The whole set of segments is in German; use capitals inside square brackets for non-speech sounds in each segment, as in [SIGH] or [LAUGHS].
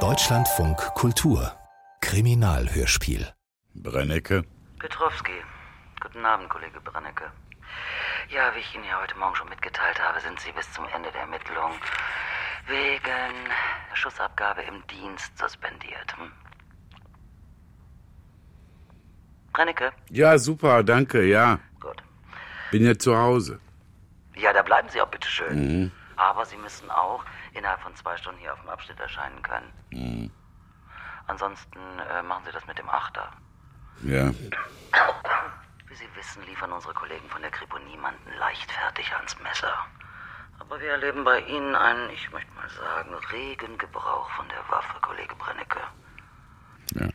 Deutschlandfunk Kultur Kriminalhörspiel Brennecke. Petrowski. Guten Abend, Kollege Brennecke. Ja, wie ich Ihnen ja heute Morgen schon mitgeteilt habe, sind Sie bis zum Ende der Ermittlung wegen Schussabgabe im Dienst suspendiert. Hm? Brennecke? Ja, super, danke, ja. Gut. Bin ja zu Hause. Ja, da bleiben Sie auch bitteschön. Aber Sie müssen auch innerhalb von zwei Stunden hier auf dem Abschnitt erscheinen können. Ansonsten äh, machen Sie das mit dem Achter. Ja. Wie Sie wissen, liefern unsere Kollegen von der Kripo niemanden leichtfertig ans Messer. Aber wir erleben bei Ihnen einen, ich möchte mal sagen, regen Gebrauch von der Waffe, Kollege Brennecke. Ja.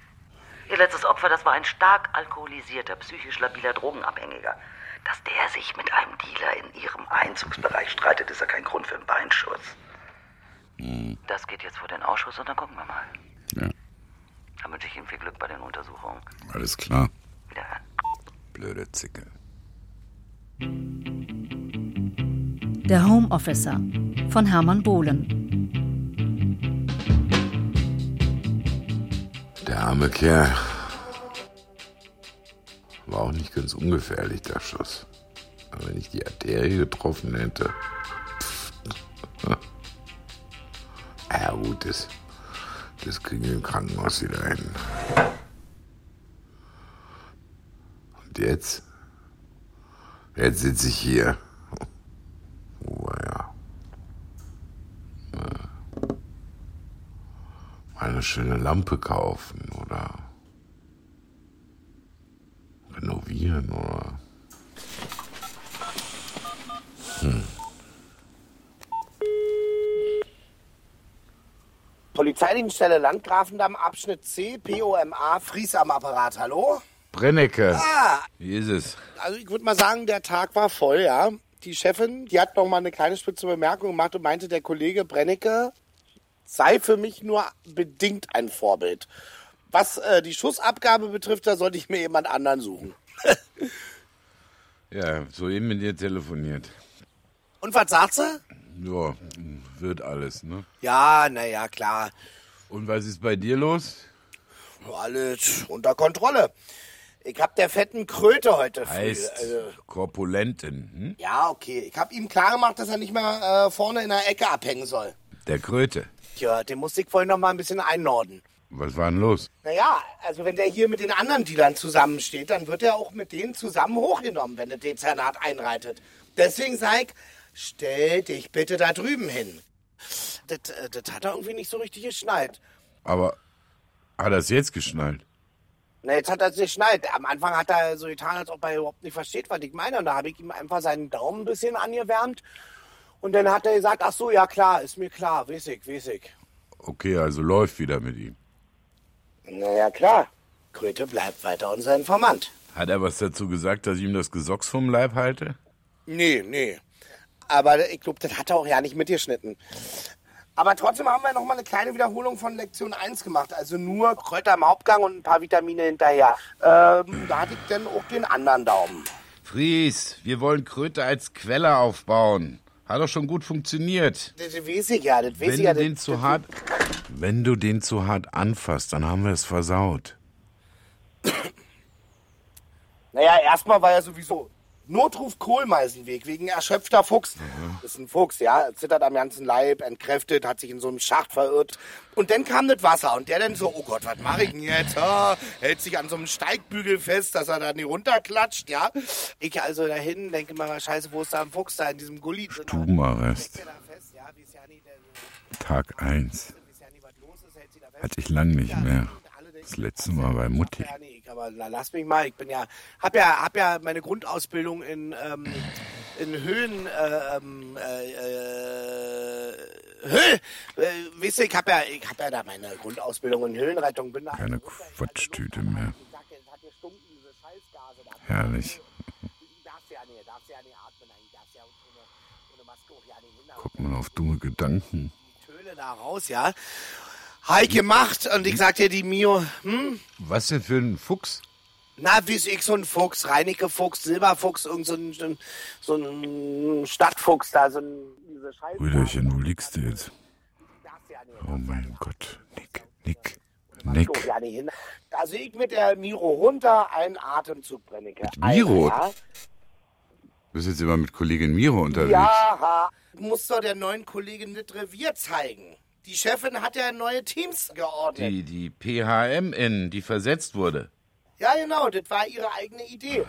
Ihr letztes Opfer, das war ein stark alkoholisierter, psychisch labiler Drogenabhängiger. Dass der sich mit einem Dealer in Ihrem Einzugsbereich streitet, ist ja kein Grund für einen Beinschuss. Das geht jetzt vor den Ausschuss und dann gucken wir mal. Ja. Dann wünsche ich Ihnen viel Glück bei den Untersuchungen. Alles klar. Wiederhören. Blöde Zicke. Der Home Officer von Hermann Bohlen. Der arme Kerl. War auch nicht ganz ungefährlich, der Schuss. Aber wenn ich die Arterie getroffen hätte. Pff. [LAUGHS] Ja, gut, das, das kriegen wir im Krankenhaus wieder hin. Und jetzt? Jetzt sitze ich hier. [LAUGHS] Oh, ja. Eine schöne Lampe kaufen oder renovieren oder. Polizeidienststelle Landgrafendamm, Abschnitt C, POMA, Fries am Apparat, hallo? Brennecke. Ah, Wie ist es? also ich würde mal sagen, der Tag war voll, ja. Die Chefin, die hat noch mal eine kleine spitze Bemerkung gemacht und meinte, der Kollege Brennecke sei für mich nur bedingt ein Vorbild. Was äh, die Schussabgabe betrifft, da sollte ich mir jemand anderen suchen. Ja, soeben mit dir telefoniert. Und was sagt sie? Ja, wird alles, ne? Ja, naja, klar. Und was ist bei dir los? Alles unter Kontrolle. Ich hab der fetten Kröte heute früh. Heißt Also, Korpulenten, hm? ja, okay. Ich hab ihm klar gemacht, dass er nicht mehr äh, vorne in der Ecke abhängen soll. Der Kröte. Tja, den musste ich vorhin noch mal ein bisschen einnorden. Was war denn los? Naja, also wenn der hier mit den anderen Dealern zusammensteht, dann wird er auch mit denen zusammen hochgenommen, wenn der Dezernat einreitet. Deswegen sag ich, stell dich bitte da drüben hin. Das, äh, das hat er irgendwie nicht so richtig geschnallt. Aber hat er es jetzt geschnallt? Na, jetzt hat er es geschnallt. Am Anfang hat er so getan, als ob er überhaupt nicht versteht, was ich meine. Und da habe ich ihm einfach seinen Daumen ein bisschen angewärmt. Und dann hat er gesagt, ach so, ja klar, ist mir klar, weiß ich, weiß ich. Okay, also läuft wieder mit ihm. Naja, klar. Kröte bleibt weiter unser Informant. Hat er was dazu gesagt, dass ich ihm das Gesocks vom Leib halte? Nee, nee. Aber ich glaube, das hat er auch ja nicht mitgeschnitten. Aber trotzdem haben wir noch mal eine kleine Wiederholung von Lektion 1 gemacht. Also nur Kräuter im Hauptgang und ein paar Vitamine hinterher. Ähm, da hatte ich dann auch den anderen Daumen. Fries, wir wollen Kröte als Quelle aufbauen. Hat doch schon gut funktioniert. Das weiß ich ja, das weiß Wenn ich ja. du den das, zu das, hart, wenn du den zu hart anfasst, dann haben wir es versaut. Naja, erstmal war ja sowieso Notruf Kohlmeisenweg wegen erschöpfter Fuchs. Das ist ein Fuchs, ja, zittert am ganzen Leib, entkräftet, hat sich in so einem Schacht verirrt. Und dann kam das Wasser und der dann so, oh Gott, was mache ich denn jetzt? Ah, hält sich an so einem Steigbügel fest, dass er da nicht runterklatscht, ja. Ich also dahin, denke mal, scheiße, wo ist da ein Fuchs da in diesem Gully? Stubenarrest. Der- Tag 1. weiß ja nicht, was los ist, hält sie da fest. Hatte ich lang nicht mehr. Das letzte Mal bei Mutti. ja, nee, aber lass mich mal. Ich bin ja, hab ja, hab ja meine Grundausbildung in, ähm, in Höhen, äh, ähm, äh, äh, Höhe, äh, weißt du, ich hab ja, ich hab ja da meine Grundausbildung in Höhenrettung. Bin da Keine Quatschtüte mehr. Herrlich. Du darfst ja nicht, darfst ja nicht atmen, eigentlich darfst ja ohne, ohne Maske auch ja nicht hin. Guck mal auf dumme Gedanken. Töle da raus, ja. Ich gemacht und ich sag dir, die Mio, hm? Was denn für ein Fuchs? Na, wie ist ich so ein Fuchs, Reinecke Fuchs, Silberfuchs, irgend so ein, so ein, Stadtfuchs da, so ein, diese Scheiße. Brüderchen, wo liegst du jetzt? Oh mein Gott, Nick, Nick, Nick. Da sehe ich mit der Miro runter, einen Atemzug, Brennecke. Mit Miro? Ja, Du bist jetzt immer mit Kollegin Miro unterwegs. ja muss doch der neuen Kollegin das Revier zeigen. Die Chefin hat ja neue Teams geordnet. Die, die PHM-In, die versetzt wurde. Ja, genau, das war ihre eigene Idee.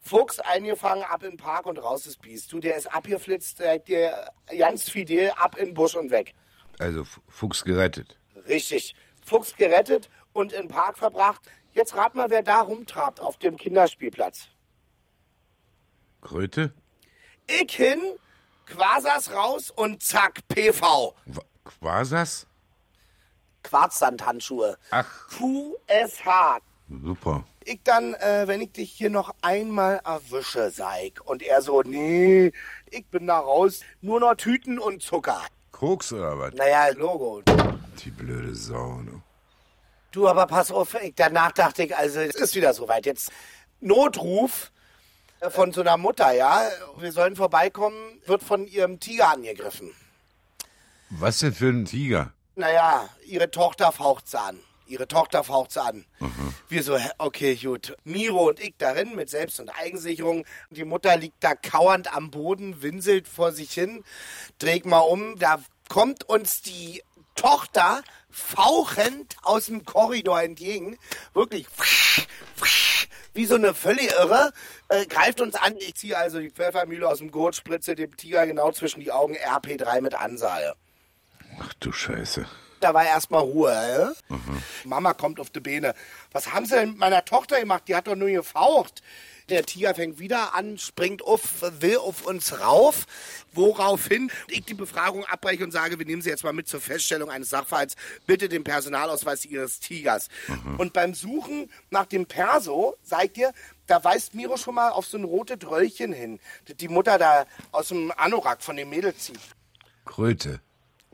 Fuchs eingefangen, ab in den Park und raus ist Biest. Du, der ist abgeflitzt, der, ganz fidel, ab in den Busch und weg. Also Fuchs gerettet. Richtig. Fuchs gerettet und in den Park verbracht. Jetzt rat mal, wer da rumtrabt auf dem Kinderspielplatz. Kröte? Ich hin, Quasas raus und zack, PV. Quasas? Quarzsandhandschuhe. Ach, QSH. Super. Ich dann, äh, wenn ich dich hier noch einmal erwische, Seig. Und er so, nee, ich bin da raus. Nur noch Tüten und Zucker. Koks oder was? Naja, Logo. Die blöde Sau, du. Du, aber pass auf, ich, danach dachte ich, also es ist wieder soweit. Jetzt Notruf äh, von so einer Mutter, ja. Wir sollen vorbeikommen, wird von ihrem Tiger angegriffen. Was denn für ein Tiger? Naja, ihre Tochter faucht sie an. Ihre Tochter faucht sie an. Wir so, okay, gut. Miro und ich darin mit Selbst- und Eigensicherung. Die Mutter liegt da kauernd am Boden, winselt vor sich hin. Dreh mal um. Da kommt uns die Tochter fauchend aus dem Korridor entgegen. Wirklich wie so eine völlig irre, äh, greift uns an. Ich ziehe also die Pfeffermühle aus dem Gurt, spritze dem Tiger genau zwischen die Augen RP3 mit Ansage. Ach du Scheiße. Da war erstmal Ruhe. Äh? Mama kommt auf die Beine. Was haben sie denn mit meiner Tochter gemacht? Die hat doch nur gefaucht. Der Tiger fängt wieder an, springt auf, will auf uns rauf, woraufhin ich die Befragung abbreche und sage, wir nehmen Sie jetzt mal mit zur Feststellung eines Sachverhalts, bitte den Personalausweis Ihres Tigers. Und beim Suchen nach dem Perso, seid ihr, da weist Miro schon mal auf so ein rotes Röllchen hin, das die Mutter da aus dem Anorak von dem Mädel zieht. Kröte.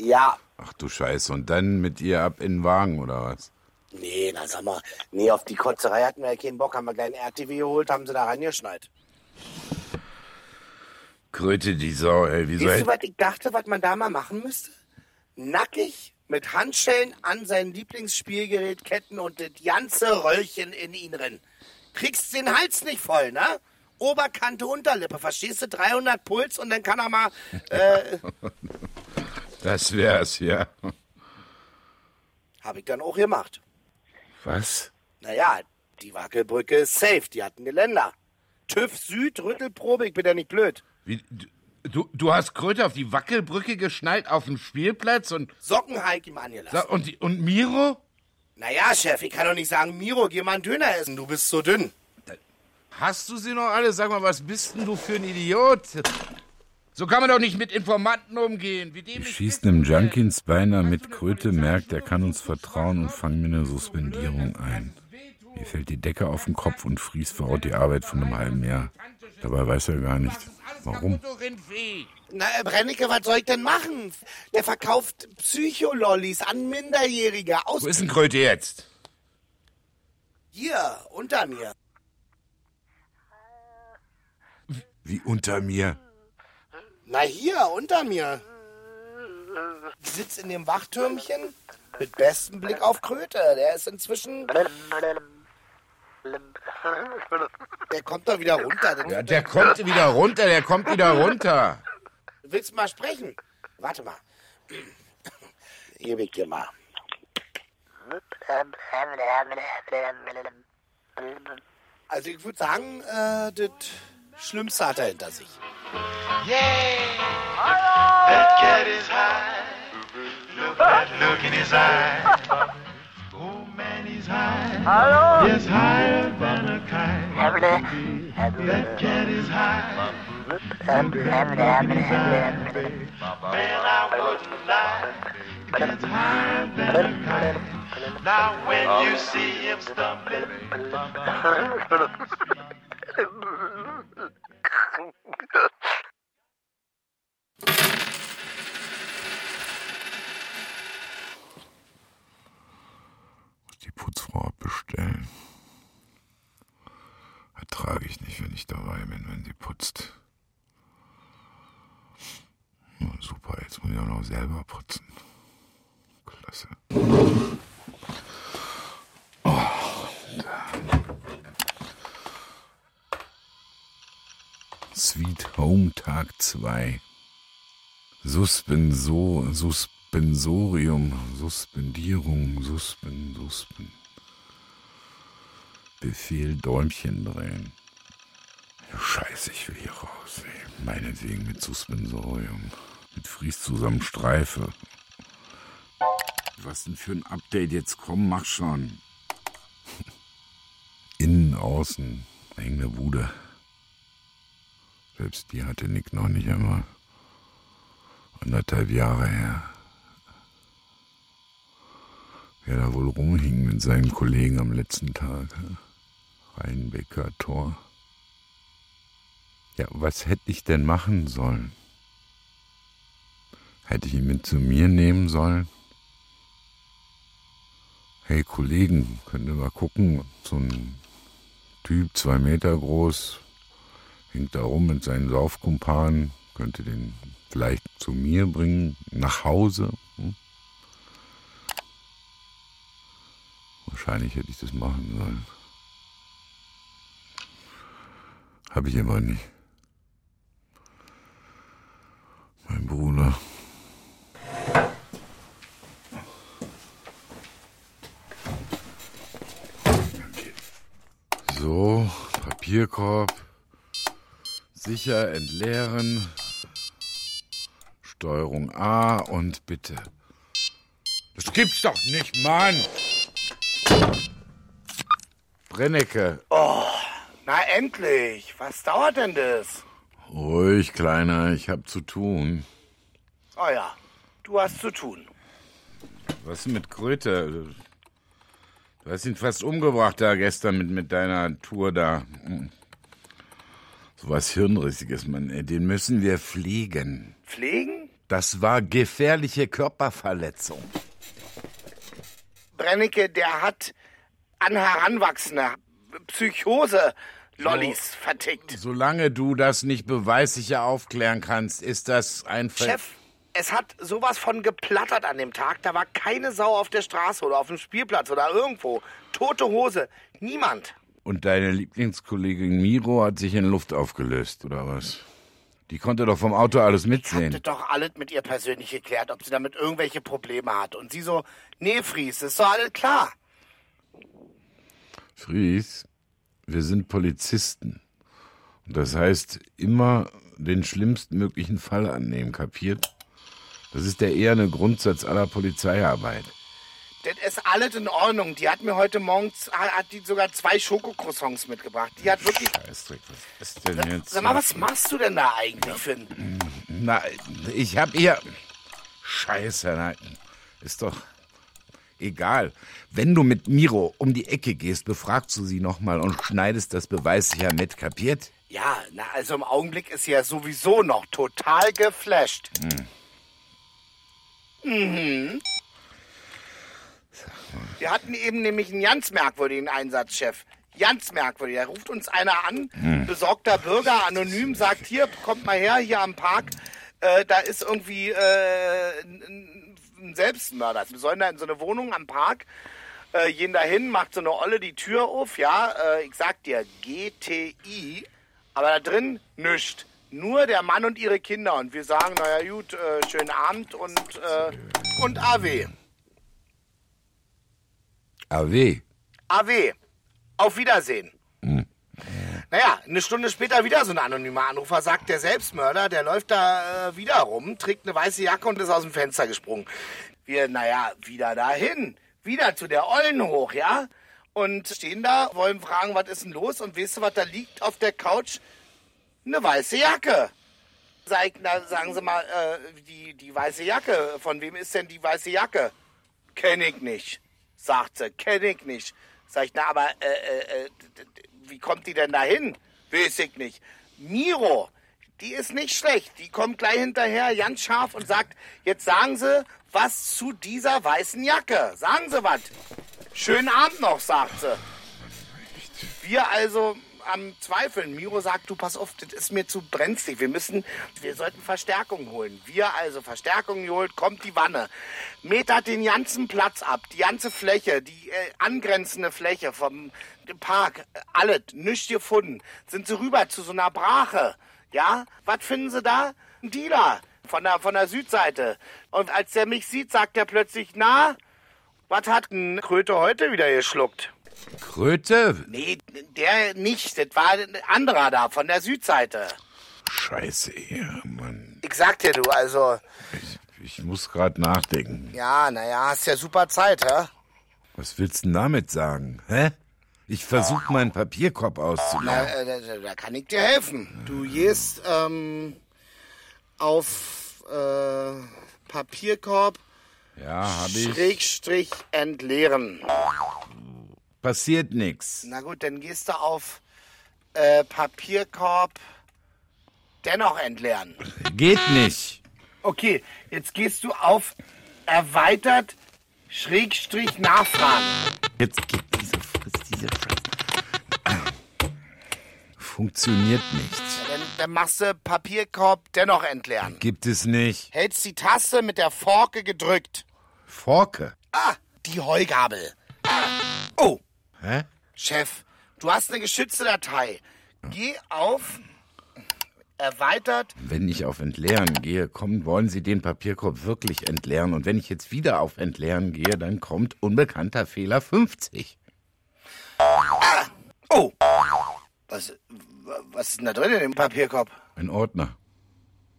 Ja, Ach du Scheiße. Und dann mit ihr ab in den Wagen oder was? Nee, na sag mal, nee, auf die Kotzerei hatten wir ja keinen Bock, haben wir gleich ein RTW geholt, haben sie da reingeschneit. Kröte, die Sau, ey. Wieso Weißt du, was ich dachte, was man da mal machen müsste? Nackig mit Handschellen an sein Lieblingsspielgerät ketten und das ganze Röllchen in ihn drin. Kriegst den Hals nicht voll, ne? Oberkante, Unterlippe, verstehst du? 300 Puls und dann kann er mal, [LAUGHS] äh, Das wär's, ja. hab ich dann auch gemacht. Was? Naja, die Wackelbrücke ist safe, die hat ein Geländer. TÜV Süd, Rüttelprobe, ich bin ja nicht blöd. Wie, du, du hast Kröte auf die Wackelbrücke geschnallt auf dem Spielplatz und, Sockenhike ihm angelassen. Und, die, und Miro? Naja, Chef, ich kann doch nicht sagen, Miro, geh mal einen Döner essen, du bist so dünn. Hast du sie noch alle? Sag mal, was bist denn du für ein Idiot? So kann man doch nicht mit Informanten umgehen. Wie dem Ich schieß nem Junkie ins Bein, damit Kröte merkt, er kann uns vertrauen und fang mir eine Suspendierung ein. Mir fällt die Decke auf den Kopf und fries verhaut die Arbeit von einem halben Jahr. Dabei weiß er gar nicht, warum. Na, Brennecke, was soll ich denn machen? Der verkauft Psycholollis an Minderjährige aus... Wo ist denn Kröte jetzt? Hier, unter mir. Wie unter mir. Na hier, unter mir. Sitzt in dem Wachtürmchen mit bestem Blick auf Kröte. Der ist inzwischen... Der kommt doch wieder runter. Den- Ja, der kommt wieder runter, der kommt wieder runter. Willst du mal sprechen? Warte mal. Ewig dir mal. Also ich würde sagen, äh, das Schlimmste hat er hinter sich. That cat is high. Look that look in his eye. Oh man, he's high. Yes, higher than a kite. That cat is high. Look that look in his eye. Man, I wouldn't lie. Gets higher than a kite. Now when you see him stumbling. [LAUGHS] Muss die Putzfrau abbestellen. Ertrage ich nicht, wenn ich dabei bin, wenn sie putzt. Super, jetzt muss ich auch noch selber Tag 2. Suspenso, Suspensorium, Suspendierung, Suspen, Suspen. Befehl Däumchen drehen. Scheiße, ich will hier raus. Ey. Meinetwegen mit Suspensorium. Mit Fries zusammen Streife. Was denn für ein Update jetzt? Komm, mach schon. [LAUGHS] Innen, außen, hängende Bude. Selbst die hatte Nick noch nicht einmal. Anderthalb Jahre her. Wer da wohl rumhing mit seinen Kollegen am letzten Tag. Rheinbecker Tor. Ja, was hätte ich denn machen sollen? Hätte ich ihn mit zu mir nehmen sollen? Hey Kollegen, könnt ihr mal gucken, so ein Typ, zwei Meter groß, hängt da rum mit seinen Saufkumpanen, könnte den vielleicht zu mir bringen, nach Hause. Hm? Wahrscheinlich hätte ich das machen sollen. Habe ich aber nicht. Mein Bruder. So, Papierkorb. Sicher entleeren. Steuerung A und bitte. Das gibt's doch nicht, Mann! Brennecke. Oh, na endlich. Was dauert denn das? Ruhig, Kleiner, ich hab zu tun. Oh ja, du hast zu tun. Was mit Kröte? Du hast ihn fast umgebracht da gestern mit, mit deiner Tour da. So was Hirnrissiges, Mann. ey. Den müssen wir pflegen. Pflegen? Das war gefährliche Körperverletzung. Brennecke, der hat an Heranwachsende Psychose Lollis vertickt. Solange du das nicht beweissicher aufklären kannst, ist das ein Ver Chef, es hat sowas von geplattert an dem Tag. Da war keine Sau auf der Straße oder auf dem Spielplatz oder irgendwo. Tote Hose. Niemand. Und deine Lieblingskollegin Miro hat sich in Luft aufgelöst, oder was? Die konnte doch vom Auto alles Ich hatte mitsehen. doch alles mit ihr persönlich geklärt, ob sie damit irgendwelche Probleme hat. Und sie so, nee, Fries, ist doch alles klar. Fries, wir sind Polizisten. Und das heißt, immer den schlimmstmöglichen Fall annehmen, kapiert? Das ist der eherne Grundsatz aller Polizeiarbeit. Das ist alles in Ordnung. Die hat mir heute Morgen, hat die sogar zwei Schokocroissants mitgebracht. Die hat wirklich... Scheißdreck, was ist denn jetzt? Sag mal, was machst du denn da eigentlich, Finn? Na, ich hab ihr. Scheiße, nein. Ist doch egal. Wenn du mit Miro um die Ecke gehst, befragst du sie nochmal und schneidest das Beweis sicher mit, kapiert? Ja, na, also im Augenblick ist sie ja sowieso noch total geflasht. Mhm. Wir hatten eben nämlich einen ganz merkwürdigen Einsatzchef. Ganz merkwürdig. Da ruft uns einer an, besorgter Bürger, anonym, sagt, hier, kommt mal her, hier am Park. Äh, da ist irgendwie äh, ein, ein Selbstmörder. Wir sollen da in so eine Wohnung am Park. Äh, gehen da hin, macht so eine Olle die Tür auf, ja, äh, ich sag dir, GTI, aber da drin nischt. Nur der Mann und ihre Kinder. Und wir sagen, naja gut, äh, schönen Abend und, äh, und AW. AW. AW. Auf Wiedersehen. Naja, eine Stunde später wieder so ein anonymer Anrufer, sagt der Selbstmörder, der läuft da äh, wieder rum, trägt eine weiße Jacke und ist aus dem Fenster gesprungen. Wir, naja, wieder dahin. Wieder zu der Ollen hoch, ja? Und stehen da, wollen fragen, was ist denn los? Und weißt du, was da liegt auf der Couch? Eine weiße Jacke. Sag na, sagen Sie mal, äh, die, die weiße Jacke, von wem ist denn die weiße Jacke? Kenn ich nicht, sagt sie, kenn ich nicht. Sag ich, na, aber äh, äh, äh, wie kommt die denn dahin? Weiß ich nicht. Miro, die ist nicht schlecht. Die kommt gleich hinterher, ganz scharf und sagt, jetzt sagen Sie was zu dieser weißen Jacke. Sagen Sie was. Schönen Abend noch, sagt sie. Wir also am Zweifeln. Miro sagt, du pass auf, das ist mir zu brenzlig. Wir müssen, wir sollten Verstärkung holen. Wir also Verstärkung geholt, kommt die Wanne. Metert den ganzen Platz ab, die ganze Fläche, die äh, angrenzende Fläche vom Park, alles, nichts gefunden. Sind sie rüber zu so einer Brache. Ja, was finden sie da? Ein Dealer von der, von der Südseite. Und als der mich sieht, sagt er plötzlich, na, was hat ein Kröte heute wieder geschluckt? Kröte? Nee, der nicht. Das war ein anderer da von der Südseite. Scheiße, ja, Mann. Ich sag dir, du, also, Ich, ich muss gerade nachdenken. ja, naja, hast ja super Zeit, hä? Was willst du denn damit sagen? Hä? Ich versuche meinen Papierkorb Na, auszuleeren. äh, da, da- da kann ich dir helfen. Du gehst ähm, auf äh, Papierkorb Ja, hab ich. Schrägstrich entleeren. Passiert nix. Na gut, dann gehst du auf äh, Papierkorb dennoch entleeren. Geht nicht. Okay, jetzt gehst du auf erweitert Schrägstrich nachfragen. Jetzt geht diese Frist, diese Frist. Funktioniert nichts. Dann, dann machst du Papierkorb dennoch entleeren. Gibt es nicht. Hältst die Taste mit der Forke gedrückt. Forke. Ah, die Heugabel. Oh, Hä? Chef, du hast eine geschützte Datei. Geh auf erweitert. Wenn ich auf Entleeren gehe, kommen, wollen Sie den Papierkorb wirklich entleeren. Und wenn ich jetzt wieder auf Entleeren gehe, dann kommt unbekannter Fehler 50. Oh, was, was ist denn da drin in dem Papierkorb? Ein Ordner.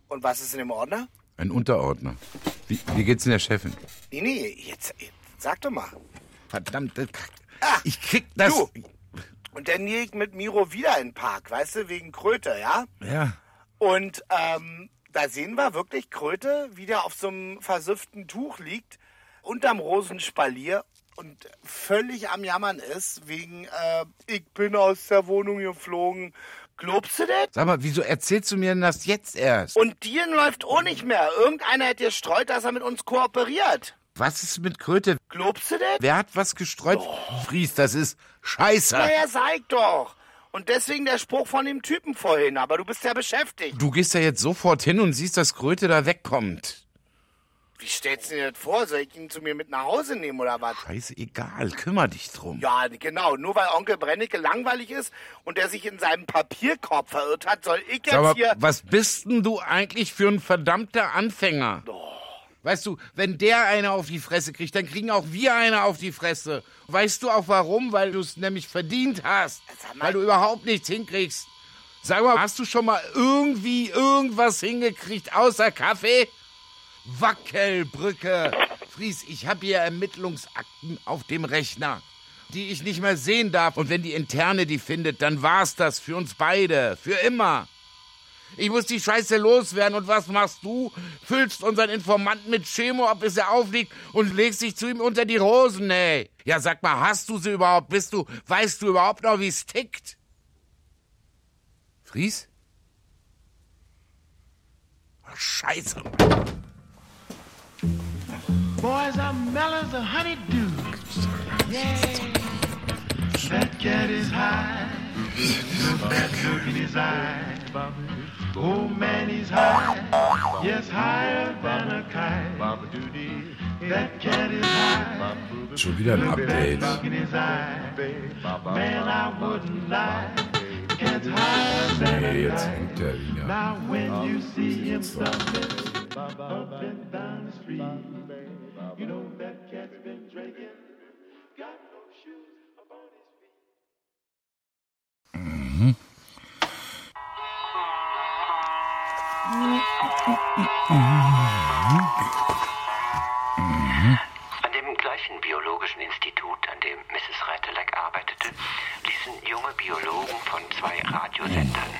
Und was ist in dem Ordner? Ein Unterordner. Wie, wie geht's denn der Chefin? Nee, nee, jetzt, jetzt sag doch mal. Verdammte. Ah, Ich krieg das. du. Und dann gehe ich mit Miro wieder in den Park, weißt du, wegen Kröte, ja? Ja. Und ähm, da sehen wir wirklich Kröte, wie der auf so einem versüfften Tuch liegt, unterm Rosenspalier und völlig am Jammern ist, wegen, äh, ich bin aus der Wohnung geflogen. Glaubst du das? Sag mal, wieso erzählst du mir denn das jetzt erst? Und Dielen läuft auch nicht mehr. Irgendeiner hat gestreut, dass er mit uns kooperiert. Was ist mit Kröte? Glaubst du das? Wer hat was gestreut? Fries, das ist Scheiße. Naja, sag doch. Und deswegen der Spruch von dem Typen vorhin, aber du bist ja beschäftigt. Du gehst ja jetzt sofort hin und siehst, dass Kröte da wegkommt. Wie stellst du dir das vor? Soll ich ihn zu mir mit nach Hause nehmen oder was? Scheiße, egal, kümmer dich drum. Ja, genau. Nur weil Onkel Brennecke langweilig ist und der sich in seinem Papierkorb verirrt hat, soll ich jetzt Sag mal, hier... was bist denn du eigentlich für ein verdammter Anfänger? Weißt du, wenn der eine auf die Fresse kriegt, dann kriegen auch wir eine auf die Fresse. Weißt du auch warum? Weil du es nämlich verdient hast. Weil du überhaupt nichts hinkriegst. Sag mal, hast du schon mal irgendwie irgendwas hingekriegt außer Kaffee? Wackelbrücke. Fries, ich habe hier Ermittlungsakten auf dem Rechner, die ich nicht mehr sehen darf. Und wenn die Interne die findet, dann war's das für uns beide. Für immer. Ich muss die Scheiße loswerden. Und was machst du? Füllst unseren Informanten mit Chemo ab, bis er aufliegt und legst dich zu ihm unter die Rosen, ey. Ja, sag mal, hast du sie überhaupt? Bist du, weißt du überhaupt noch, wie's tickt? Fries? Ach, Scheiße. Boys are mellow as a honeydew. Yeah. That cat is high. That look in his eye. Oh man, he's high. Yes, higher than a kite. That cat is high. Schon wieder ein Update. Look in his eye. Man, I wouldn't lie. Nee, jetzt hängt er wieder. Now when you see him stumbling up and down the street, you know that cat's been drinking. Got no shoes upon his feet. An dem gleichen biologischen Institut, an dem Mrs. Reitelek arbeitete, ließen junge Biologen von zwei Radiosendern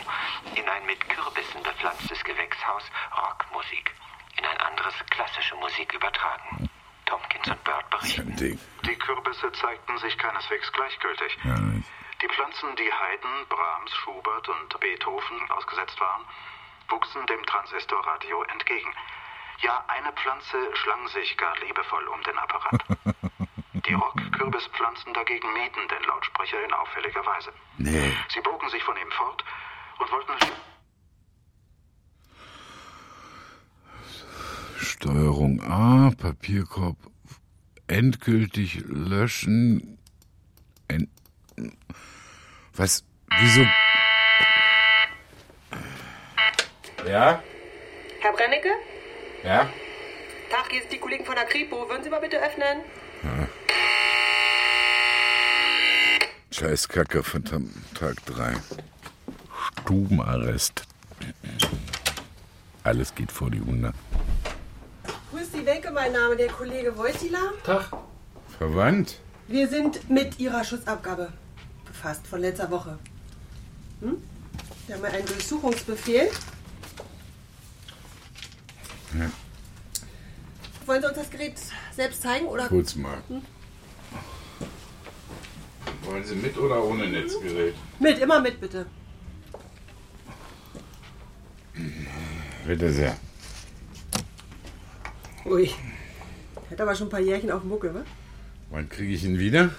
in ein mit Kürbissen bepflanztes Gewächshaus Rockmusik, in ein anderes klassische Musik übertragen. Tompkins und Bird berichten. Die Kürbisse zeigten sich keineswegs gleichgültig. Die Pflanzen, die Haydn, Brahms, Schubert und Beethoven ausgesetzt waren, wuchsen dem Transistorradio entgegen. Ja, eine Pflanze schlang sich gar liebevoll um den Apparat. [LAUGHS] Die Rock-Kürbispflanzen dagegen mieden den Lautsprecher in auffälliger Weise. Nee. Sie bogen sich von ihm fort und wollten Steuerung A, Papierkorb endgültig löschen. End Was? Wieso? Ja? Herr Brennecke? Ja? Tag, hier sind die Kollegen von der Kripo. Würden Sie mal bitte öffnen? Scheiß Kacke von Tag 3. Stubenarrest. Alles geht vor die Hunde. Grüß die Wenke, mein Name, der Kollege Wojtila. Tag. Verwandt? Wir sind mit Ihrer Schutzabgabe befasst von letzter Woche. Hm? Wir haben ja einen Durchsuchungsbefehl. Wollen Sie uns das Gerät selbst zeigen? Oder? Kurz mal. Hm? Wollen Sie mit oder ohne Netzgerät? Mit, immer mit, bitte. Bitte sehr. Ui. Hat aber schon ein paar Jährchen auf dem Buckel, wa? Wann kriege ich ihn wieder?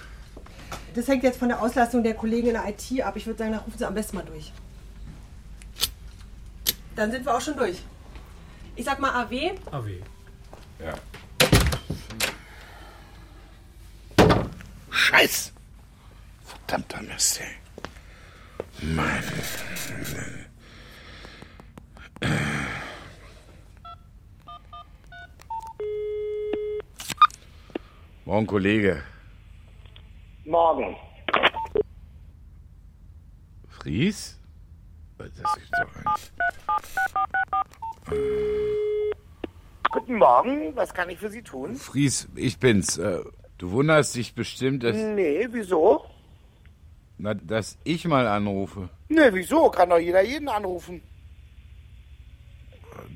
Das hängt jetzt von der Auslastung der Kollegen in der IT ab. Ich würde sagen, da rufen Sie am besten mal durch. Dann sind wir auch schon durch. Ich sag mal AW. AW. Ja. Scheiß! Verdammter Mist, ey. Mann. Morgen, Kollege. Morgen. Fries? Das ist doch nicht. Guten Morgen, was kann ich für Sie tun? Fries, ich bin's. Äh, Du wunderst dich bestimmt, dass, Nee, wieso? na, dass ich mal anrufe. Nee, wieso? Kann doch jeder jeden anrufen.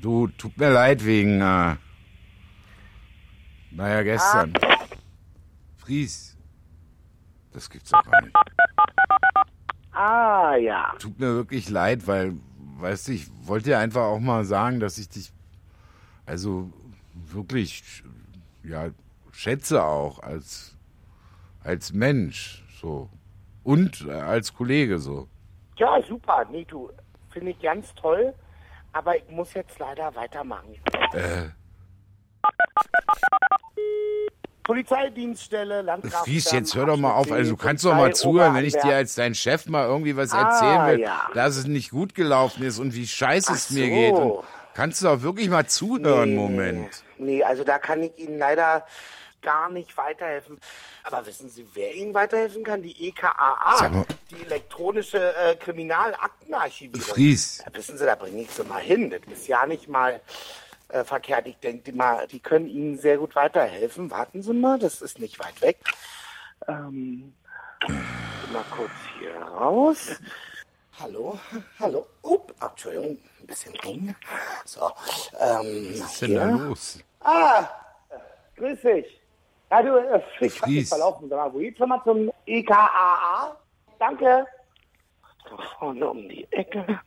Du, tut mir leid wegen, äh, naja, gestern. Fries. Das gibt's doch gar nicht. Ah, ja. Tut mir wirklich leid, weil, weißt du, ich wollte dir einfach auch mal sagen, dass ich dich, also wirklich, ja, schätze auch als, als Mensch, so. Und äh, als Kollege, so. Ja, super. Nee, du, finde ich ganz toll. Aber ich muss jetzt leider weitermachen. Äh, Polizeidienststelle, Landgraf. Fries, jetzt hör doch mal auf. Also, du kannst doch mal zuhören, wenn ich dir als dein Chef mal irgendwie was Ah, erzählen will, ja. dass es nicht gut gelaufen ist und wie scheiße es Ach mir so. geht. Und kannst du doch wirklich mal zuhören, Moment. Nee, also da kann ich Ihnen leider gar nicht weiterhelfen. Aber wissen Sie, wer Ihnen weiterhelfen kann? Die EKAA, mal. die elektronische äh, Kriminalaktenarchivierung. Fries. Da wissen Sie, da bringe ich Sie mal hin. Das ist ja nicht mal äh, verkehrt. Ich denke mal, die können Ihnen sehr gut weiterhelfen. Warten Sie mal, das ist nicht weit weg. Ähm, mal kurz hier raus. Hallo, hallo. Up, Entschuldigung, bisschen eng. So, ähm, Was ist denn da los? Ah, grüß dich. Ja, du, äh, ich hab Fries. verlaufen. Sag mal, wo geht's schon mal zum E EKAA? Danke. Da vorne um die Ecke.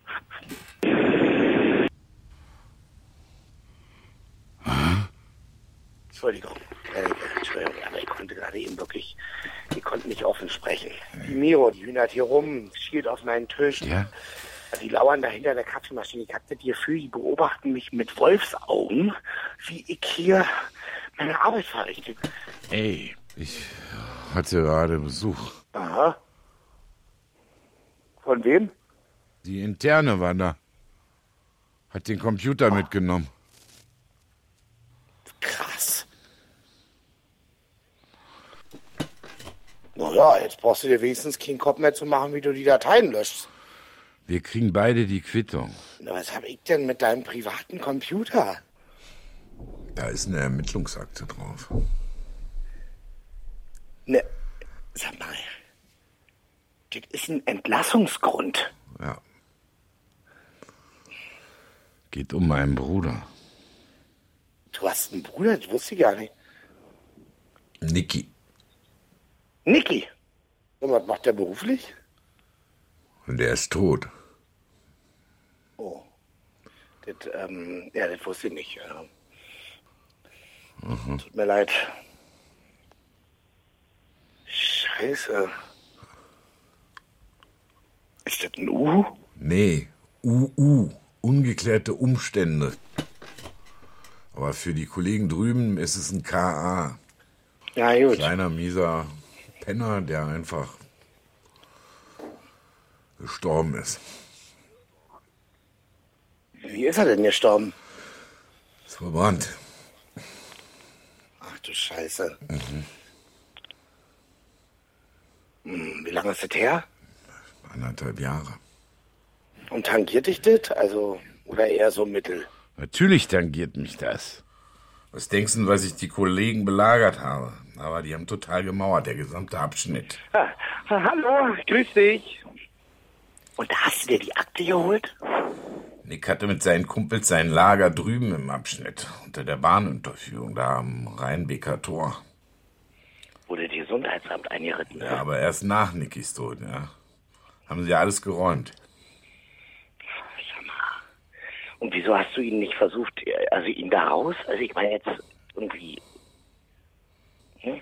Entschuldigung. Äh, Entschuldigung, aber ich konnte gerade eben wirklich, die konnten nicht offen sprechen. Die Miro, die hühnert hier rum, schielt auf meinen Tisch. Ja? Die lauern da hinter der Kaffeemaschine. Ich hatte das Gefühl, die beobachten mich mit Wolfsaugen, wie ich hier meine Arbeit verrichte. Ey, ich hatte gerade Besuch. Aha. Von wem? Die Interne war da. Hat den Computer mitgenommen. Krass. Naja, jetzt brauchst du dir wenigstens keinen Kopf mehr zu machen, wie du die Dateien löschst. Wir kriegen beide die Quittung. Na, was hab ich denn mit deinem privaten Computer? Da ist eine Ermittlungsakte drauf. Ne, sag mal. Das ist ein Entlassungsgrund. Ja. Geht um meinen Bruder. Du hast einen Bruder, das wusste ich gar nicht. Niki. Niki. Und was macht der beruflich? Und der ist tot. Oh. Das, ähm, ja, das wusste ich nicht. Mhm. Tut mir leid. Scheiße. Ist das ein U? Nee, UU, ungeklärte Umstände. Aber für die Kollegen drüben ist es ein KA. Ja, gut. Kleiner, mieser Penner, der einfach gestorben ist. Wie ist er denn gestorben? Ist verbrannt. Ach du Scheiße. Mhm. Hm, wie lange ist das her? Anderthalb Jahre. Und tangiert dich das? Also, oder eher so mittel? Natürlich tangiert mich das. Was denkst du, was ich die Kollegen belagert habe? Aber die haben total gemauert, der gesamte Abschnitt. Ah, hallo, grüß dich. Und da hast du dir die Akte geholt? Nick hatte mit seinen Kumpels sein Lager drüben im Abschnitt, unter der Bahnunterführung, da am Rheinbeker Tor. Wurde das Gesundheitsamt eingeritten? Ja, aber erst nach Nickys Tod, ja. Haben sie alles geräumt. Sag mal. Und wieso hast du ihn nicht versucht, also ihn da raus? Also ich meine jetzt irgendwie... Hm?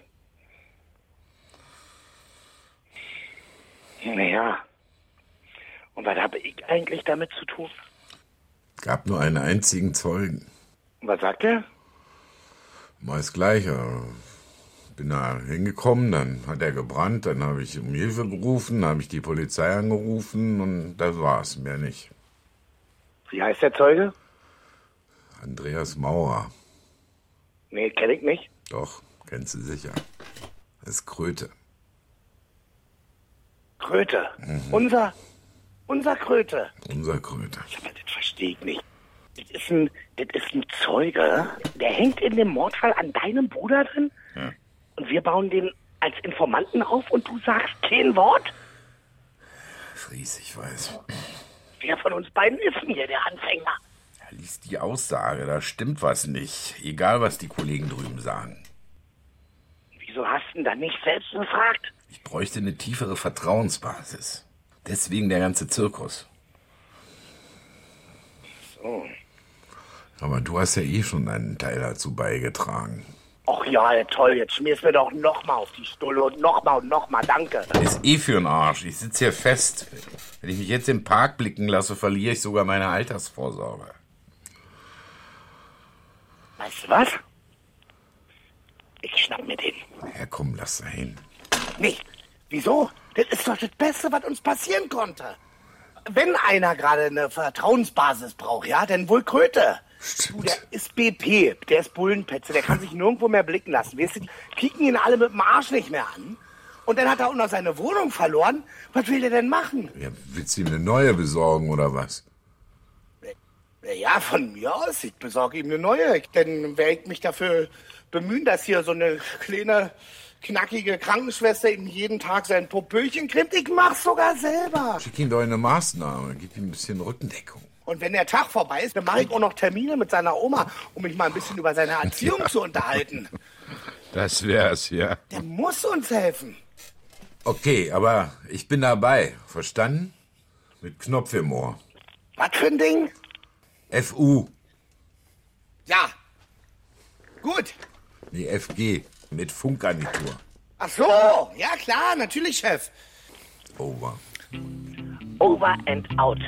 Naja. Und was habe ich eigentlich damit zu tun? Gab nur einen einzigen Zeugen. Was sagt er? Meist gleicher. Bin da hingekommen, dann hat er gebrannt, dann habe ich um Hilfe gerufen, dann habe ich die Polizei angerufen und das war's, mehr nicht. Wie heißt der Zeuge? Andreas Maurer. Nee, kenne ich nicht. Doch, kennst du sicher. Das ist Kröte. Kröte. Unser, unser Kröte. Unser Kröte. Sag mal, ich nicht. Das ist ein, das ist ein Zeuge, der hängt in dem Mordfall an deinem Bruder drin Ja. und wir bauen den als Informanten auf und du sagst kein Wort? Fries, ich weiß. Wer von uns beiden ist denn hier der Anfänger? Er liest die Aussage, da stimmt was nicht. Egal, was die Kollegen drüben sagen. Wieso hast du ihn dann nicht selbst gefragt? Ich bräuchte eine tiefere Vertrauensbasis. Deswegen der ganze Zirkus. So. Aber du hast ja eh schon deinen Teil dazu beigetragen. Och ja, toll, jetzt schmierst mir doch nochmal auf die Stulle und nochmal und nochmal, danke. Ist eh für'n Arsch. Ich sitze hier fest. Wenn ich mich jetzt im Park blicken lasse, verliere ich sogar meine Altersvorsorge. Weißt du was? Ich schnapp mir den. Ja, komm, lass da hin. Nicht. Wieso? Das ist doch das Beste, was uns passieren konnte. Wenn einer gerade eine Vertrauensbasis braucht, ja, dann wohl Kröte. Du, der ist BP, der ist Bullenpetze, der kann sich nirgendwo mehr blicken lassen. Weißt du, kicken ihn alle mit dem Arsch nicht mehr an. Und dann hat er auch noch seine Wohnung verloren. Was will der denn machen? Ja, willst du ihm eine neue besorgen oder was? Ja, von mir aus. Ich besorge ihm eine neue. Dann werde ich mich dafür bemühen, dass hier so eine kleine, knackige Krankenschwester ihm jeden Tag sein Popöchen kriegt. Ich mach's sogar selber. Schick ihm doch eine Maßnahme. Gib ihm ein bisschen Rückendeckung. Und wenn der Tag vorbei ist, dann mache ich auch noch Termine mit seiner Oma, um mich mal ein bisschen über seine Erziehung [LAUGHS] zu unterhalten. Das wär's, ja. Der muss uns helfen. Okay, aber ich bin dabei. Verstanden? Mit Knopf im Ohr. Was für ein Ding? FU. Ja. Gut. Nee, FG. Mit Funkgarnitur. Ach so. Ja, klar, natürlich, Chef. Over. Over and out.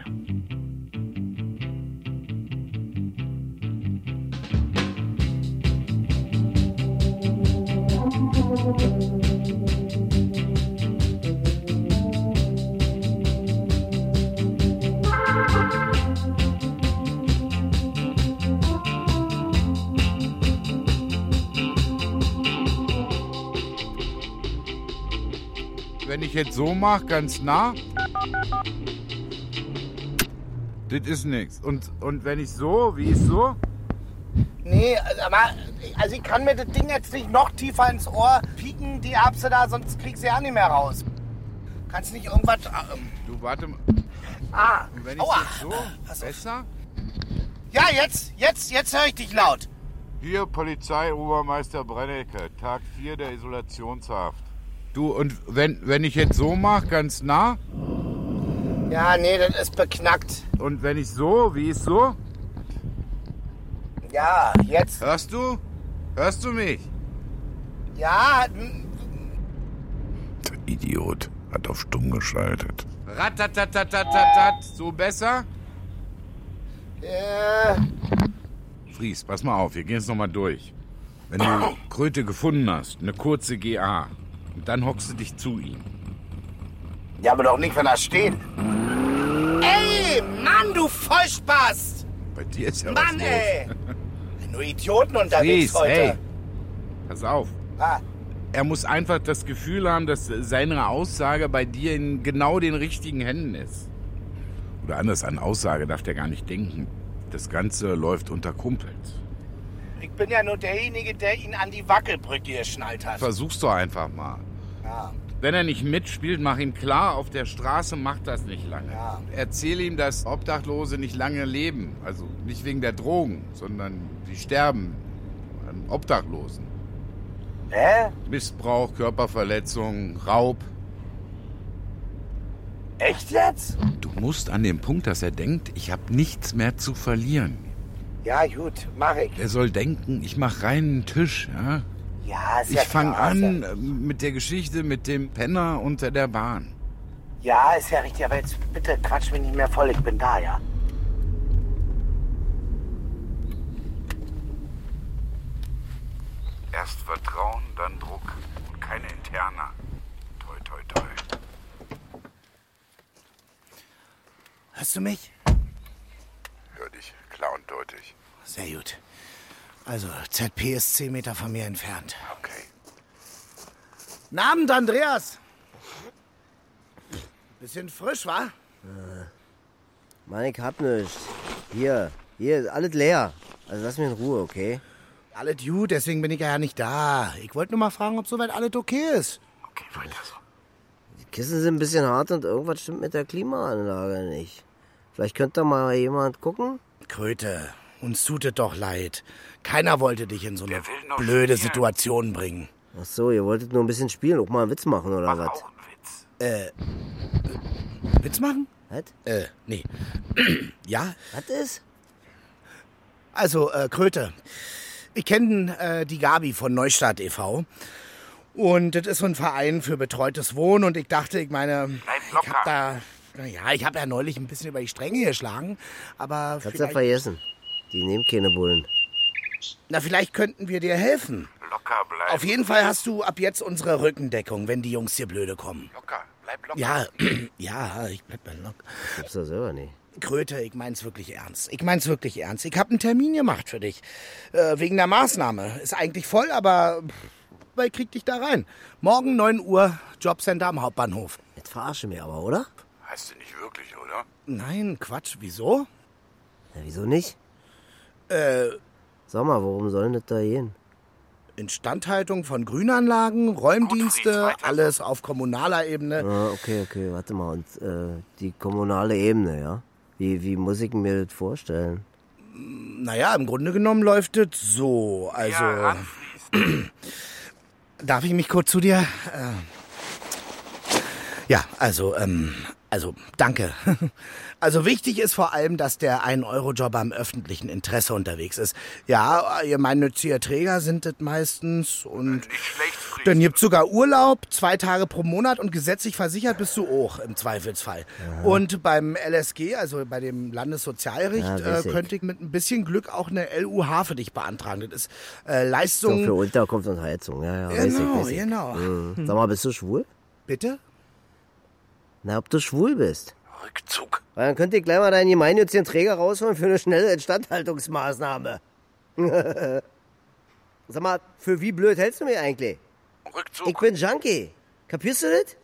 Wenn ich jetzt so mache, ganz nah. Das ist nix. Und, und wenn ich so, wie ist so? Nee, aber also ich kann mir das Ding jetzt nicht noch tiefer ins Ohr pieken, die Erbse da, sonst krieg sie ja nicht mehr raus. Kannst nicht irgendwas. Ähm, Du, warte mal. ah, Und wenn ich aua. jetzt so, besser? Ja, jetzt, jetzt, jetzt höre ich dich laut. Hier Polizei Obermeister Brennecke, Tag 4 der Isolationshaft. Du, und wenn, wenn ich jetzt so mache, ganz nah? Ja, nee, das ist beknackt. Und wenn ich so, wie ist so? Ja, jetzt. Hörst du? Hörst du mich? Ja. Der Idiot hat auf stumm geschaltet. Ratatatatatatat. So besser? Äh. Fries, pass mal auf, wir gehen jetzt nochmal durch. Wenn du Kröte gefunden hast, eine kurze GA, und dann hockst du dich zu ihm. ja, aber doch nicht, wenn er steht. Ey, Mann, du Vollspast! Bei dir ist ja Mann, was ey! [LAUGHS] Nur Idioten unterwegs Fries, heute. hey, pass auf. Ah, Er muss einfach das Gefühl haben, dass seine Aussage bei dir in genau den richtigen Händen ist. Oder anders, an Aussage darf der gar nicht denken. Das Ganze läuft unter Kumpels. Ich bin ja nur derjenige, der ihn an die Wackelbrücke geschnallt hat. Versuch's doch einfach mal. Ja. Wenn er nicht mitspielt, mach ihm klar, auf der Straße macht das nicht lange. Ja. Erzähl ihm, dass Obdachlose nicht lange leben. Also nicht wegen der Drogen, sondern sie sterben an Obdachlosen. Hä? Missbrauch, Körperverletzung, Raub. Echt jetzt? Du musst an dem Punkt, dass er denkt, ich habe nichts mehr zu verlieren. Ja, gut, mach ich. Er soll denken, ich mach reinen Tisch, ja? Ja, ist Ich ja fange klar, ist an äh, mit der Geschichte mit dem Penner unter der Bahn. Ja, ist ja richtig, aber jetzt bitte quatsch mich nicht mehr voll, ich bin da, ja. Erst Vertrauen, dann Druck. Und keine Interna. Toi, toi, toi. Hörst du mich? Klar und deutlich. Sehr gut. Also, ZP ist 10 Meter von mir entfernt. Okay. Abend, Andreas. Bisschen frisch, wa? Mann, ich hab nichts. Hier, hier, ist alles leer. Also lass mich in Ruhe, okay? Alles gut, deswegen bin ich ja nicht da. Ich wollte nur mal fragen, ob soweit alles okay ist. Okay, weiter so. Die Kissen sind ein bisschen hart und irgendwas stimmt mit der Klimaanlage nicht. Vielleicht könnte da mal jemand gucken? Kröte, uns tut es doch leid. Keiner wollte dich in so eine blöde spielen? Situation bringen. Ach so, ihr wolltet nur ein bisschen spielen, auch mal einen Witz machen oder was? Auch ein Witz. Witz machen? Was? Äh, nee. [CLEARS THROAT] ja, Was ist? Also, äh, Kröte. Ich kenne äh, die Gabi von Neustadt e.V. Und das ist so ein Verein für betreutes Wohnen. Und ich dachte, ich meine, ich hab da. Ja, ich habe ja neulich ein bisschen über die Stränge geschlagen. Aber Kannst vielleicht, vergessen. Die nehmen keine Bullen. na, vielleicht könnten wir dir helfen. Locker bleiben. Auf jeden Fall hast du ab jetzt unsere Rückendeckung, wenn die Jungs hier blöde kommen. Locker, bleib locker. Ja, [CLEARS THROAT] ja, ich bleib mal locker. Gibt's doch selber nicht. Kröte, ich mein's wirklich ernst. Ich mein's wirklich ernst. Ich habe einen Termin gemacht für dich. Äh, wegen der Maßnahme. Ist eigentlich voll, aber weil ich krieg dich da rein. Morgen 9 Uhr, Jobcenter am Hauptbahnhof. Jetzt verarsche mich aber, oder? Wirklich, oder? Nein, Quatsch, wieso? Ja, wieso nicht? Äh, Sag mal, worum soll denn das da gehen? Instandhaltung von Grünanlagen, Räumdienste, weiter. alles auf kommunaler Ebene. Ah, okay, okay, warte mal. Und äh, die kommunale Ebene, ja? Wie, wie muss ich mir das vorstellen? Naja, im Grunde genommen läuft es so. Also, Ja, [CLEARS THROAT] darf ich mich kurz zu dir? Äh, ja, also, ähm, also, danke. [LAUGHS] Also wichtig ist vor allem, dass der 1-Euro-Jobber im öffentlichen Interesse unterwegs ist. Ja, gemeinnützige Träger sind das meistens und Nicht schlecht, dann gibt's sogar Urlaub, zwei Tage pro Monat und gesetzlich versichert bist du auch im Zweifelsfall. Und beim LSG, also bei dem Landessozialgericht, Ja, äh, weiß könnte ich mit ein bisschen Glück auch eine LUH für dich beantragen. Das ist äh, So Leistung... für Unterkunft und Heizung, ja, ja. weiß Genau, ich, weiß ich. genau. Mhm. Sag mal, bist du schwul? Bitte? Na, ob du schwul bist? Rückzug. Weil dann könnt ihr gleich mal deinen gemeinnützigen Träger rausholen für eine schnelle Instandhaltungsmaßnahme. [LAUGHS] Sag mal, für wie blöd hältst du mich eigentlich? Rückzug. Ich bin Junkie. Kapierst du das?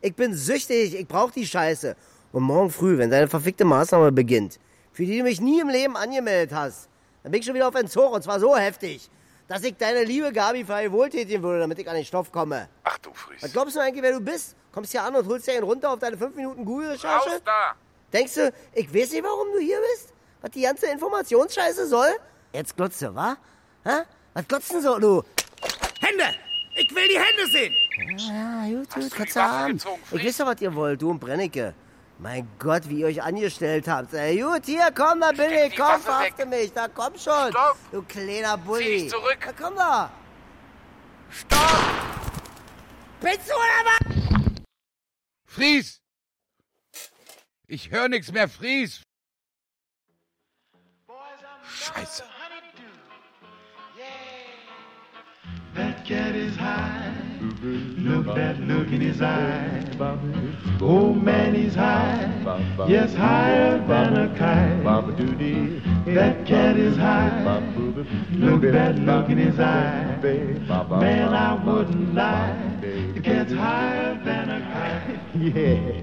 Ich bin süchtig, ich brauch die Scheiße. Und morgen früh, wenn deine verfickte Maßnahme beginnt, für die du mich nie im Leben angemeldet hast, dann bin ich schon wieder auf Entzug und zwar so heftig, dass ich deine liebe Gabi frei wohltätigen würde, damit ich an den Stoff komme. Ach du Fries. Was glaubst du eigentlich, wer du bist? Kommst hier an und holst dir einen runter auf deine 5 Minuten Google-Recherche? Raus da. Denkst du, ich weiß nicht, warum du hier bist? Was die ganze Informationsscheiße soll? Jetzt glotzt du, wa? Hä? Was glotzt denn so, du? Hände! Ich will die Hände sehen! Ja, gut, gut, du kannst die du haben. gezogen, Ich weiß doch, was ihr wollt, du und Brennecke. Mein Gott, wie ihr euch angestellt habt. Ey, gut, hier, komm, da bin Steck ich. die Komm, verhafte mich. Da komm schon. Stopp. Du kleiner Bulli. Zieh dich zurück. Da komm da. Stopp. Bist du oder was? Fries! Ich höre nichts mehr, Fries! Scheiße. That cat is high. Look that look in his eye. Oh man, he's high. Yes, higher than a kite. That cat is high. Look that look in his eye. Man, I wouldn't lie. The cat's higher than a kite. Yeah.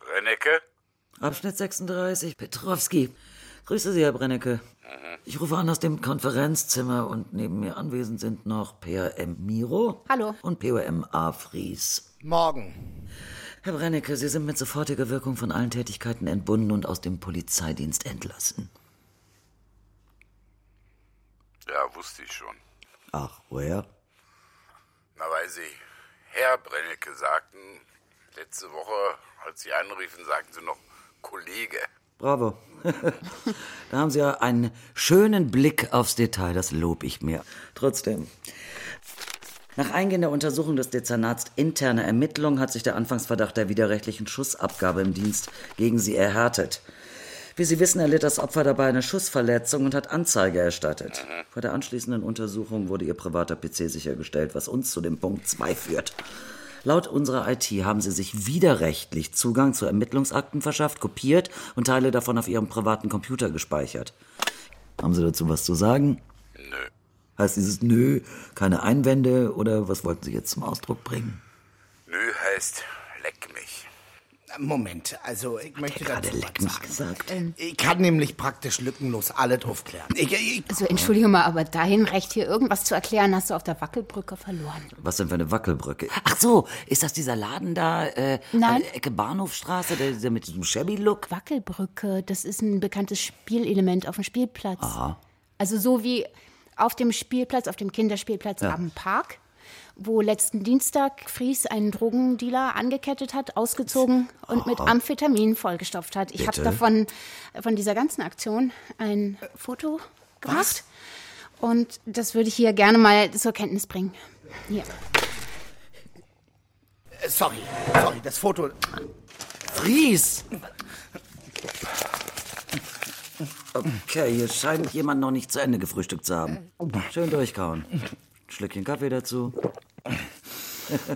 Brennecke? Abschnitt 36, Petrowski. Grüße Sie, Herr Brennecke. Ich rufe an aus dem Konferenzzimmer und neben mir anwesend sind noch PRM Miro. Hallo. Und POM A. Fries. Morgen. Herr Brennecke, Sie sind mit sofortiger Wirkung von allen Tätigkeiten entbunden und aus dem Polizeidienst entlassen. Ja, wusste ich schon. Ach, woher? Na, weil Sie Herr Brennecke sagten, letzte Woche, als Sie anriefen, sagten Sie noch Kollege. Bravo. [LAUGHS] da haben Sie ja einen schönen Blick aufs Detail, das lob ich mir. Trotzdem. Nach eingehender Untersuchung des Dezernats interne Ermittlung hat sich der Anfangsverdacht der widerrechtlichen Schussabgabe im Dienst gegen Sie erhärtet. Wie Sie wissen, erlitt das Opfer dabei eine Schussverletzung und hat Anzeige erstattet. Vor der anschließenden Untersuchung wurde Ihr privater PC sichergestellt, was uns zu dem Punkt 2 führt. Laut unserer IT haben Sie sich widerrechtlich Zugang zu Ermittlungsakten verschafft, kopiert und Teile davon auf Ihrem privaten Computer gespeichert. Haben Sie dazu was zu sagen? Nö. Heißt dieses Nö keine Einwände oder was wollten Sie jetzt zum Ausdruck bringen? Nö heißt. Moment, also ich möchte dazu leck mich gesagt. Ich kann nämlich praktisch lückenlos alles aufklären. Ich, ich, Also entschuldige mal, aber dahin recht hier irgendwas zu erklären, hast du auf der Wackelbrücke verloren. Was denn für eine Wackelbrücke? Ach so, ist das dieser Laden da, äh, Nein. an der Ecke Bahnhofstraße, der, der mit diesem Shabby-Look? Wackelbrücke, das ist ein bekanntes Spielelement auf dem Spielplatz. Aha. Also so wie auf dem Spielplatz, auf dem Kinderspielplatz Ja. am Park, wo letzten Dienstag Fries einen Drogendealer angekettet hat, ausgezogen und mit Amphetamin vollgestopft hat. Ich habe davon, von dieser ganzen Aktion ein Foto gemacht. Und das würde ich hier gerne mal zur Kenntnis bringen. Hier. Äh, sorry, sorry, das Foto. Fries! Okay, hier scheint jemand noch nicht zu Ende gefrühstückt zu haben. Schön durchkauen. Schlückchen Kaffee dazu.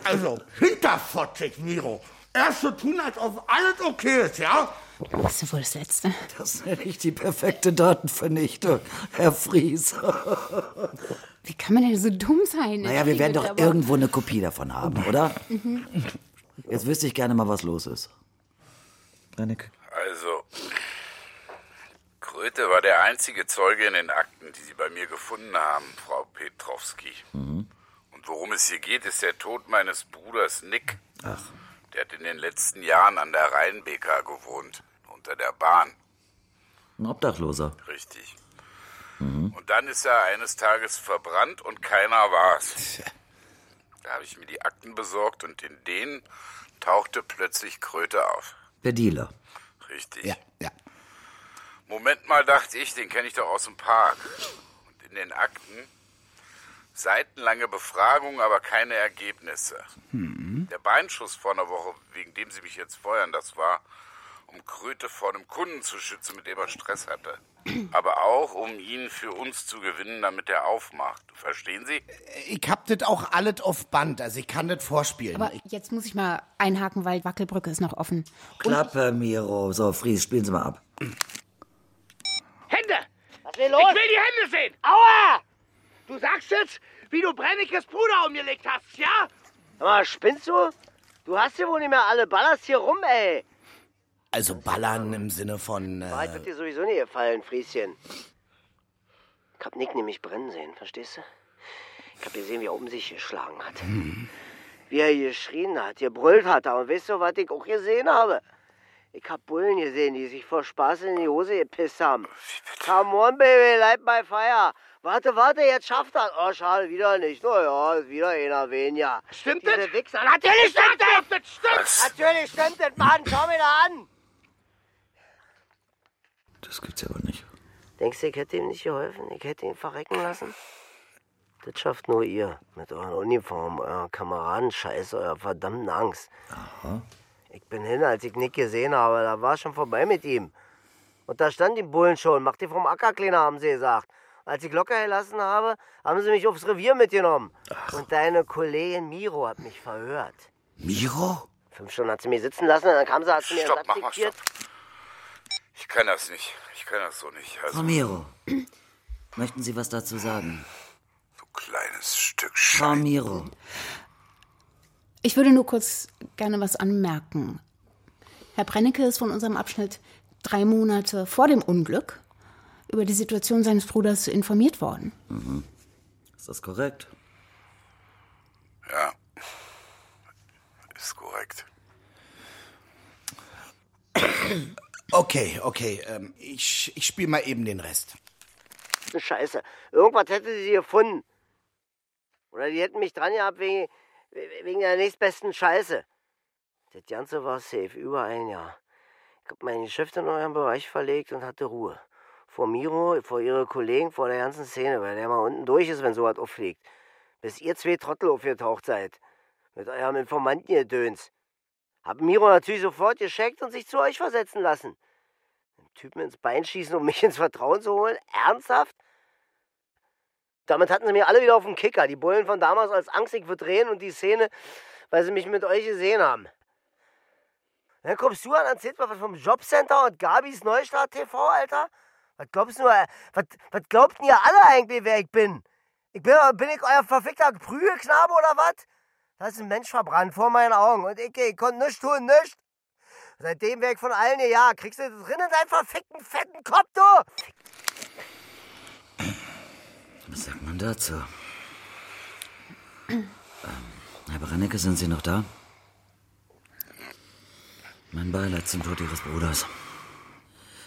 Also, hinterfotzig, Miro. Erst so tun, als ob alles okay ist, ja? Das ist wohl das Letzte. Das nenne ich die perfekte Datenvernichtung, Herr Fries. Wie kann man denn so dumm sein? Naja, wir werden doch irgendwo eine Kopie davon haben, oder? Mhm. Jetzt wüsste ich gerne mal, was los ist. Also, Kröte war der einzige Zeuge in den Akten, die Sie bei mir gefunden haben, Frau Petrowski. Und worum es hier geht, ist der Tod meines Bruders Nick. Ach. Der hat in den letzten Jahren an der Rheinbeker gewohnt, unter der Bahn. Ein Obdachloser. Richtig. Und dann ist er eines Tages verbrannt und keiner war's. Da habe ich mir die Akten besorgt und in denen tauchte plötzlich Kröte auf. Der Dealer. Richtig. Ja, ja. Moment mal, dachte ich, den kenne ich doch aus dem Park. Und in den Akten seitenlange Befragung, aber keine Ergebnisse. Der Beinschuss vor einer Woche, wegen dem Sie mich jetzt feuern, das war, um Kröte vor einem Kunden zu schützen, mit dem er Stress hatte. Aber auch, um ihn für uns zu gewinnen, damit er aufmacht. Verstehen Sie? Ich hab das auch alles auf Band, also ich kann das vorspielen. Aber jetzt muss ich mal einhaken, weil Wackelbrücke ist noch offen. Klappe, Miro. So, Fries, spielen Sie mal ab. Hände! Was will los? Ich will die Hände sehen! Aua! Du sagst jetzt, wie du Brennekes Bruder umgelegt hast, ja? Sag mal, spinnst du? Du hast hier wohl nicht mehr alle, ballerst hier rum, ey. Also ballern im Sinne von... Wahrheit Äh, wird dir sowieso nie gefallen, Frieschen. Ich hab Nick nämlich brennen sehen, verstehst du? Ich hab gesehen, wie er um sich geschlagen hat. Wie er geschrien hat, gebrüllt hat. Und weißt du, was ich auch gesehen habe? Ich hab Bullen gesehen, die sich vor Spaß in die Hose gepisst haben. Come on, baby, light my fire. Warte, warte, jetzt schafft das. Oh, schade, wieder nicht. Na ja, ist wieder einer weniger. Stimmt Diese das? Wichser. Natürlich stimmt das! das stimmt! Natürlich stimmt das, Mann. Schau mir da an. Das gibt's ja aber nicht. Denkst du, ich hätte ihm nicht geholfen? Ich hätte ihn verrecken lassen? Das schafft nur ihr. Mit euren Uniformen, eurer Kameradenscheiß, eurer verdammten Angst. Aha. Ich bin hin, als ich Nick gesehen habe. Da war schon vorbei mit ihm. Und da stand die Bullen schon. Macht ihr vom Acker, Kleiner, haben sie gesagt. Als ich locker gelassen habe, haben sie mich aufs Revier mitgenommen. Und deine Kollegin Miro hat mich verhört. Miro? Fünf Stunden hat sie mich sitzen lassen, dann kam sie, hat sie mir Stopp, mach mal, diktiert. Ich kann das nicht. Ich kann das so nicht. Also, Frau Miro, möchten Sie was dazu sagen? kleines Stück Frau Miro. Ich würde nur kurz gerne was anmerken. Herr Brennecke ist von unserem Abschnitt drei Monate vor dem Unglück über die Situation seines Bruders informiert worden. Mhm. Ist das korrekt? Ja. Ist korrekt. Okay, okay. Ähm, ich ich spiele mal eben den Rest. Scheiße. Irgendwas hätte sie gefunden. Oder die hätten mich dran gehabt wegen, wegen der nächstbesten Scheiße. Das Ganze war safe, über ein Jahr. Ich hab mein Geschäft in euren Bereich verlegt und hatte Ruhe. Vor Miro, vor ihre Kollegen, vor der ganzen Szene, weil der mal unten durch ist, wenn sowas auffliegt. Bis ihr zwei Trottel aufgetaucht seid. Mit eurem Informantengedöns. Hab Miro natürlich sofort gescheckt und sich zu euch versetzen lassen. Den Typen ins Bein schießen, um mich ins Vertrauen zu holen? Ernsthaft? Damit hatten sie mir alle wieder auf den Kicker. Die Bullen von damals als angstig verdrehen und die Szene, weil sie mich mit euch gesehen haben. Dann kommst du an, erzählst mal was vom Jobcenter und Gabis Neustart TV, Alter? Was glaubst du, äh, was, was glaubt ihr alle eigentlich, wer ich bin? Ich bin, bin ich euer verfickter Prügelknabe oder was? Da ist ein Mensch verbrannt vor meinen Augen und ich, ich konnte nichts tun, nichts. Seitdem wäre ich von allen ja, kriegst du das drin in deinen verfickten, fetten Kopf, du! Was sagt man dazu? Ähm, Herr Brennecke, sind Sie noch da? Mein Beileid zum Tod Ihres Bruders.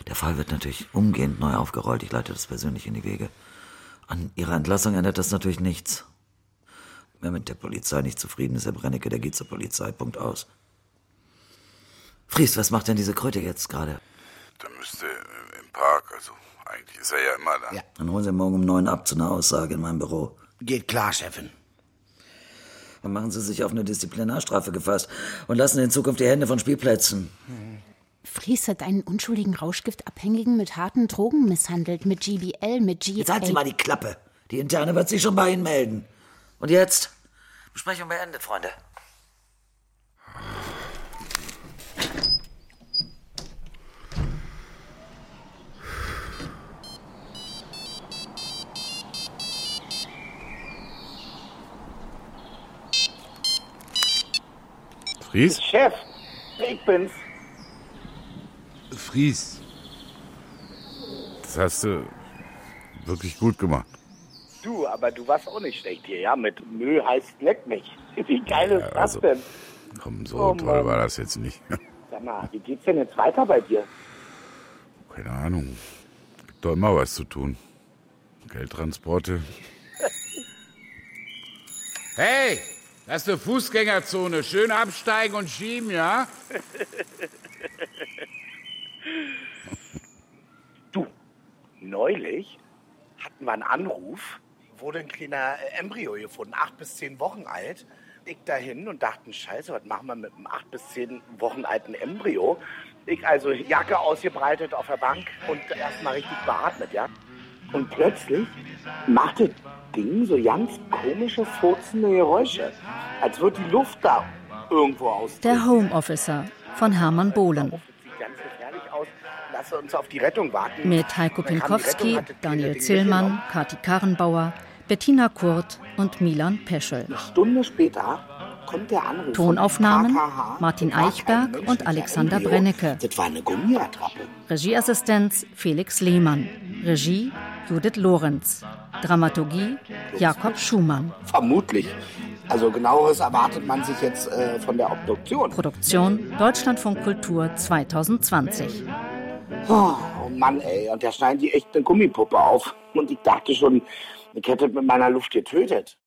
Der Fall wird natürlich umgehend neu aufgerollt. Ich leite das persönlich in die Wege. An Ihrer Entlassung ändert das natürlich nichts. Wer mit der Polizei nicht zufrieden ist, Herr Brennecke, der geht zur Polizei. Punkt aus. Fries, was macht denn diese Kröte jetzt gerade? Da müsste im Park, also eigentlich ist er ja immer da. Ja. Dann holen Sie morgen um neun ab zu einer Aussage in meinem Büro. Geht klar, Chefin. Dann machen Sie sich auf eine Disziplinarstrafe gefasst und lassen in Zukunft die Hände von Spielplätzen. Fries hat einen unschuldigen Rauschgiftabhängigen mit harten Drogen misshandelt, mit GBL, mit GA. Jetzt halten Sie mal die Klappe. Die Interne wird sich schon bei Ihnen melden. Und jetzt? Besprechung beendet, Freunde. Fries? Chef, ich bin's. Fries. Das hast du wirklich gut gemacht. Du, aber du warst auch nicht schlecht hier, ja? Mit Müll heißt leck mich. [LAUGHS] Wie geil ist Ja, das also- denn? Komm, so Oh, toll Mann. war das jetzt nicht. [LAUGHS] Sag mal, wie geht's denn jetzt weiter bei dir? Keine Ahnung. Gibt doch immer was zu tun. Geldtransporte. Hey, das ist eine Fußgängerzone. Schön absteigen und schieben, ja? [LAUGHS] Du, neulich hatten wir einen Anruf, wurde ein kleiner äh, Embryo gefunden, acht bis zehn Wochen alt. Ich dahin und dachten, scheiße, was machen wir mit einem acht bis zehn Wochen alten Embryo? Ich also Jacke ausgebreitet auf der Bank und erstmal richtig beatmet, ja? Und plötzlich machte das Ding so ganz komische, furzende Geräusche. Als würde die Luft da irgendwo aus. Der Home Officer von Hermann Bohlen. Mit Heiko Pinkowski, Daniel Zillmann, Kati Karrenbauer, Bettina Kurt und Milan Peschel. Stunde später kommt der Anruf. Tonaufnahmen. Martin Eichberg und Alexander. Brennecke. Das war eine Gummiattrappe. Regieassistenz Felix Lehmann. Regie Judith Lorenz. Dramaturgie Jakob Schumann. Vermutlich. Also genaueres erwartet man sich jetzt äh, von der Obduktion. Produktion Deutschlandfunk Kultur 2020. Oh, oh Mann, ey. Und der schneiden die echt eine Gummipuppe auf. Und ich dachte schon, ich hätte mit meiner Luft getötet.